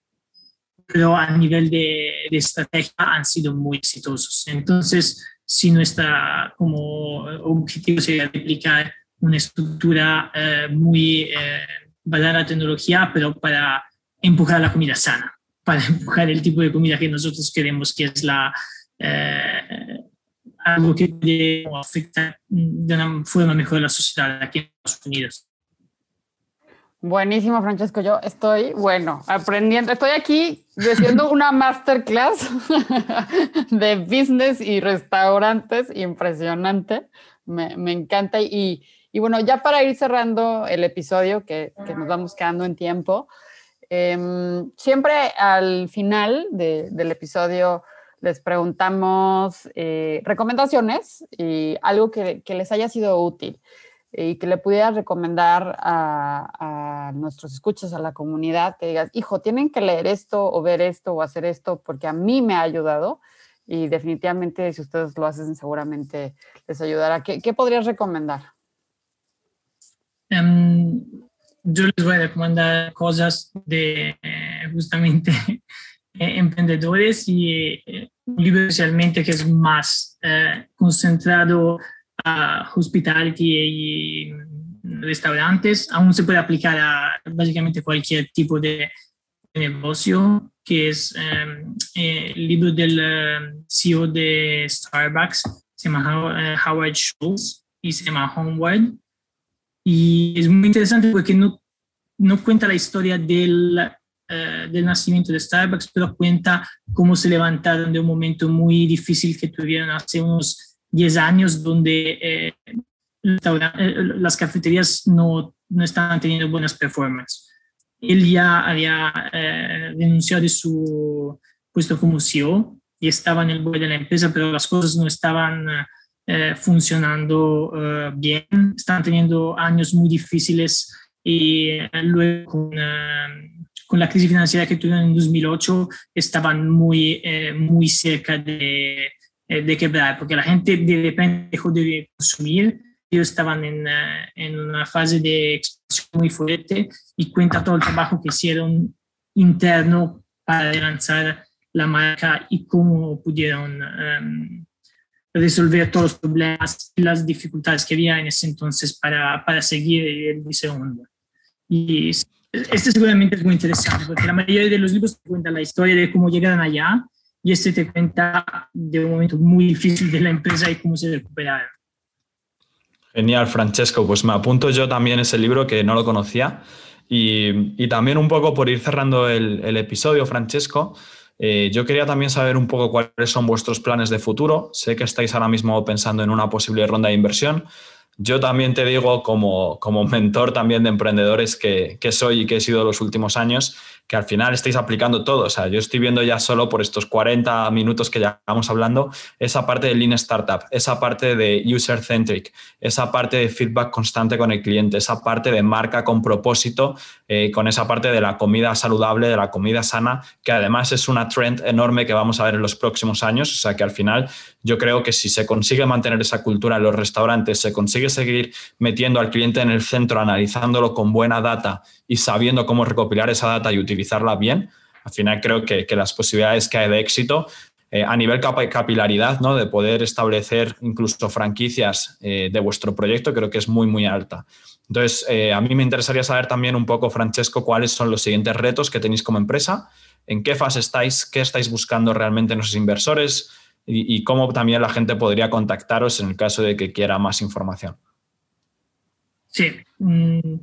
pero a nivel de, de estrategia han sido muy exitosos. Entonces, si nuestra como objetivo sería replicar una estructura eh, muy eh, en la tecnología, pero para empujar la comida sana, para (laughs) empujar el tipo de comida que nosotros queremos, que es la, eh, algo que puede de una forma mejor la sociedad aquí en Estados Unidos. Buenísimo, Francesco. Yo estoy, bueno, aprendiendo. Estoy aquí haciendo una masterclass (laughs) de business y restaurantes impresionante. Me, encanta. Y, y, bueno, ya para ir cerrando el episodio, que, que nos vamos quedando en tiempo, eh, siempre al final de, del episodio les preguntamos eh, recomendaciones y algo que, que les haya sido útil y que le pudieras recomendar a, nuestros escuchas, a la comunidad, que digas, hijo, tienen que leer esto o ver esto o hacer esto porque a mí me ha ayudado y definitivamente si ustedes lo hacen seguramente les ayudará. ¿Qué, podrías recomendar? Um, yo les voy a recomendar cosas de eh, justamente emprendedores y eh, un libro especialmente que es más eh, concentrado a hospitality y restaurantes, aún se puede aplicar a básicamente cualquier tipo de negocio, que es um, el libro del um, CEO de Starbucks, se llama Howard Schultz y se llama Homeward. Y es muy interesante porque no, no cuenta la historia del, uh, del nacimiento de Starbucks, pero cuenta cómo se levantaron de un momento muy difícil que tuvieron hace unos 10 años donde eh, las cafeterías no, no estaban teniendo buenas performances. Él ya había eh, renunciado de su puesto como CEO y estaba en el board de la empresa, pero las cosas no estaban eh, funcionando eh, bien, estaban teniendo años muy difíciles y eh, luego con, con, la crisis financiera que tuvieron en 2008 estaban muy, muy cerca de eh, de quebrar, porque la gente de repente dejó de consumir, ellos estaban en, uh, en una fase de expansión muy fuerte y cuenta todo el trabajo que hicieron interno para lanzar la marca y cómo pudieron um, resolver todos los problemas y las dificultades que había en ese entonces para, para seguir el segundo. Y este seguramente es muy interesante porque la mayoría de los libros cuentan la historia de cómo llegaron allá y este te cuenta de un momento muy difícil de la empresa y cómo se recuperaron. Genial, Francesco. Pues me apunto yo también ese libro que no lo conocía. Y, y también un poco por ir cerrando el, el episodio, Francesco, eh, yo quería también saber un poco cuáles son vuestros planes de futuro. Sé que estáis ahora mismo pensando en una posible ronda de inversión. Yo también te digo, como, como mentor también de emprendedores que, que soy y que he sido los últimos años, que al final estáis aplicando todo. O sea, yo estoy viendo ya solo por estos 40 minutos que ya vamos hablando, esa parte de Lean Startup, esa parte de User Centric, esa parte de feedback constante con el cliente, esa parte de marca con propósito, eh, con esa parte de la comida saludable, de la comida sana, que además es una trend enorme que vamos a ver en los próximos años. O sea, que al final yo creo que si se consigue mantener esa cultura en los restaurantes, se consigue seguir metiendo al cliente en el centro, analizándolo con buena data y sabiendo cómo recopilar esa data y utilizarla bien, al final creo que, que las posibilidades que hay de éxito eh, a nivel cap capilaridad, ¿no? de poder establecer incluso franquicias eh, de vuestro proyecto, creo que es muy, muy alta. Entonces, eh, a mí me interesaría saber también un poco, Francesco, cuáles son los siguientes retos que tenéis como empresa, en qué fase estáis, qué estáis buscando realmente en esos inversores y, y cómo también la gente podría contactaros en el caso de que quiera más información. Sí, mm,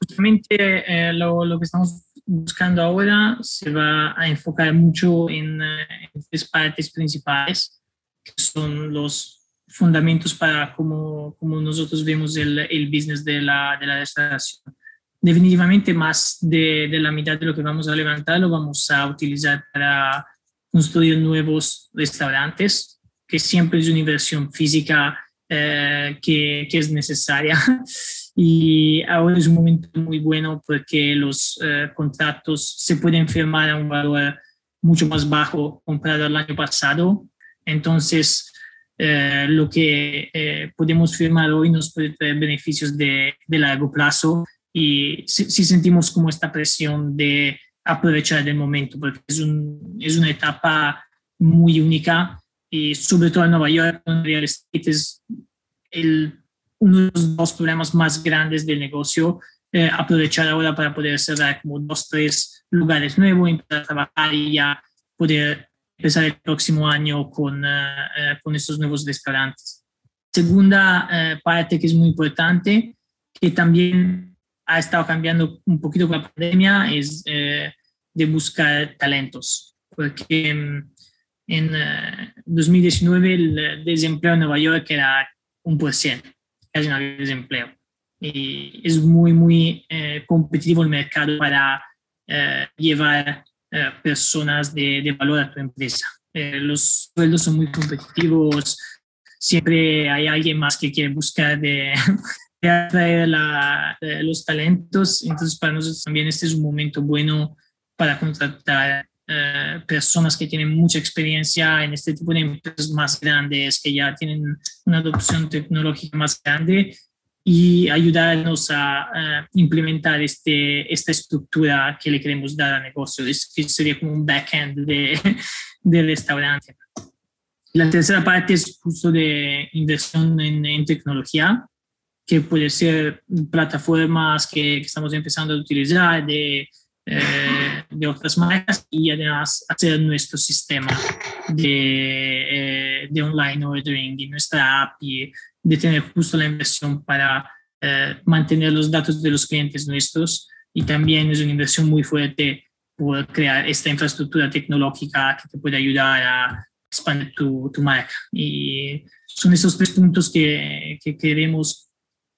justamente eh, lo, lo, que estamos buscando ahora se va a enfocar mucho en, eh, en tres partes principales, que son los fundamentos para cómo, cómo nosotros vemos el, el business de la, de la restauración. Definitivamente más de, de la mitad de lo que vamos a levantar lo vamos a utilizar para construir nuevos restaurantes, que siempre es una inversión física eh, que, que, es necesaria. (laughs) Y ahora es un momento muy bueno porque los eh, contratos se pueden firmar a un valor mucho más bajo comparado al año pasado. Entonces, eh, lo que eh, podemos firmar hoy nos puede traer beneficios de, de largo plazo y si, si, sentimos como esta presión de aprovechar el momento, porque es, un, es una etapa muy única y sobre todo en Nueva York, donde real estate es el uno de los dos problemas más grandes del negocio, eh, aprovechar ahora para poder cerrar como dos, tres lugares nuevos, empezar a trabajar y ya poder empezar el próximo año con, con estos nuevos restaurantes. Segunda parte que es muy importante, que también ha estado cambiando un poquito con la pandemia, es de buscar talentos, porque mm, en 2019 el desempleo en Nueva York era un por ciento, casi no había. Y es muy, muy eh, competitivo el mercado para eh, llevar eh, personas de, de, valor a tu empresa. los sueldos son muy competitivos, siempre hay alguien más que quiere buscar de, (laughs) de atraer la, los talentos. Entonces, para nosotros también este es un momento bueno para contratar eh, personas que tienen mucha experiencia en este tipo de empresas más grandes, que ya tienen una adopción tecnológica más grande y ayudarnos a, implementar este, esta estructura que le queremos dar al negocio. Es, que sería como un backend de, (laughs) del restaurante. La tercera parte es justo de inversión en, en tecnología, que puede ser plataformas que, que estamos empezando a utilizar, de eh, de otras marcas y además hacer nuestro sistema de, eh, de, online ordering y nuestra app y de tener justo la inversión para eh, mantener los datos de los clientes nuestros y también es una inversión muy fuerte por crear esta infraestructura tecnológica que te puede ayudar a expandir tu, tu marca. Y son esos tres puntos que, que queremos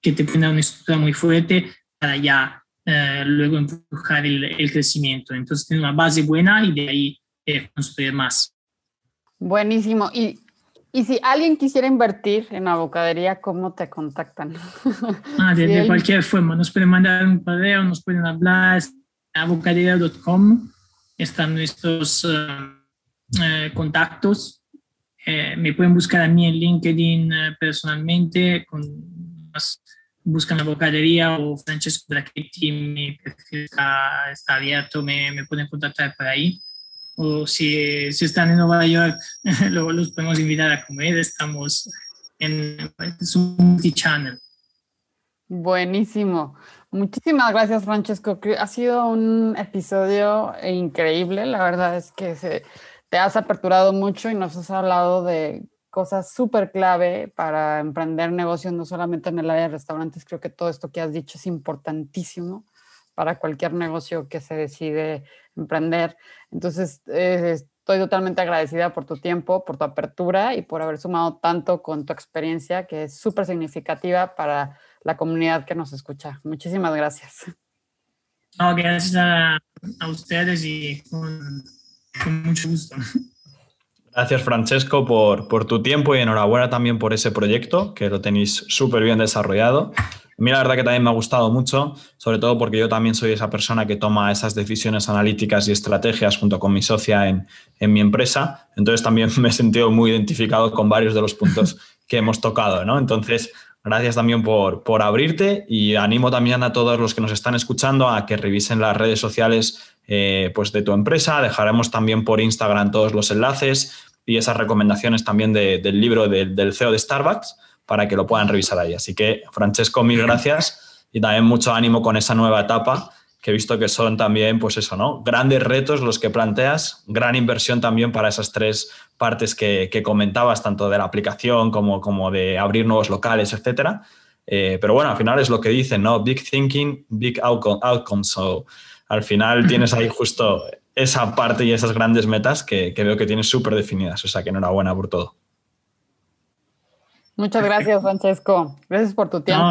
que te pongan una estructura muy fuerte para ya eh, luego empujar el, crecimiento. Entonces, tiene una base buena y de ahí eh, construir más. Buenísimo. Y, y si alguien quisiera invertir en la bocadería, ¿cómo te contactan? (laughs) Ah, de, cualquier forma. Nos pueden mandar un correo, nos pueden hablar a bocadería.com. Están nuestros eh, contactos. me pueden buscar a mí en LinkedIn personalmente con más buscan la bocadería o Francesco Brachetti, mi perfil está, está abierto, me, me, pueden contactar por ahí. O si, si están en Nueva York, (laughs) luego los podemos invitar a comer. Estamos en es un multi-channel. Buenísimo. Muchísimas gracias, Francesco. Ha sido un episodio increíble. La verdad es que se, te has aperturado mucho y nos has hablado de cosas súper clave para emprender negocios, no solamente en el área de restaurantes. Creo que todo esto que has dicho es importantísimo para cualquier negocio que se decide emprender. Entonces, eh, estoy totalmente agradecida por tu tiempo, por tu apertura y por haber sumado tanto con tu experiencia, que es súper significativa para la comunidad que nos escucha. Muchísimas gracias. gracias a, ustedes y con mucho gusto. Gracias, Francesco, por, por, tu tiempo y enhorabuena también por ese proyecto, que lo tenéis súper bien desarrollado. A mí la verdad que también me ha gustado mucho, sobre todo porque yo también soy esa persona que toma esas decisiones analíticas y estrategias junto con mi socia en, en mi empresa. Entonces también (laughs) me he sentido muy identificado con varios de los puntos que hemos tocado. ¿no? Entonces, gracias también por, por abrirte y animo también a todos los que nos están escuchando a que revisen las redes sociales eh, pues de tu empresa. Dejaremos también por Instagram todos los enlaces y esas recomendaciones también del libro del CEO de Starbucks para que lo puedan revisar ahí. Así que, Francesco, mil gracias y también mucho ánimo con esa nueva etapa que he visto que son también, pues eso, ¿no? Grandes retos los que planteas, gran inversión también para esas tres partes que, comentabas, tanto de la aplicación como, como de abrir nuevos locales, etcétera. Eh, pero bueno, al final es lo que dicen, ¿no? Big thinking, big outcome, outcomes. So, al final (laughs) tienes ahí justo esa parte y esas grandes metas que, veo que tienes súper definidas. O sea, que enhorabuena por todo. Muchas gracias, Francesco. Gracias por tu tiempo.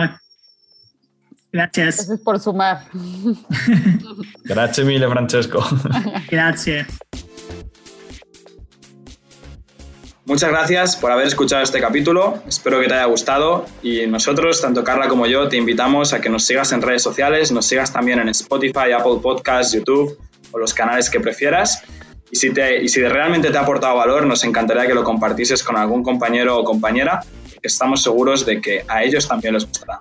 gracias. Gracias por sumar. (laughs) (laughs) Gracias mille, Francesco. Gracias. Muchas gracias por haber escuchado este capítulo, espero que te haya gustado y nosotros, tanto Carla como yo, te invitamos a que nos sigas en redes sociales, nos sigas también en Spotify, Apple Podcasts, YouTube o los canales que prefieras. Y si, te, y si realmente te ha aportado valor, nos encantaría que lo compartieses con algún compañero o compañera, estamos seguros de que a ellos también les gustará.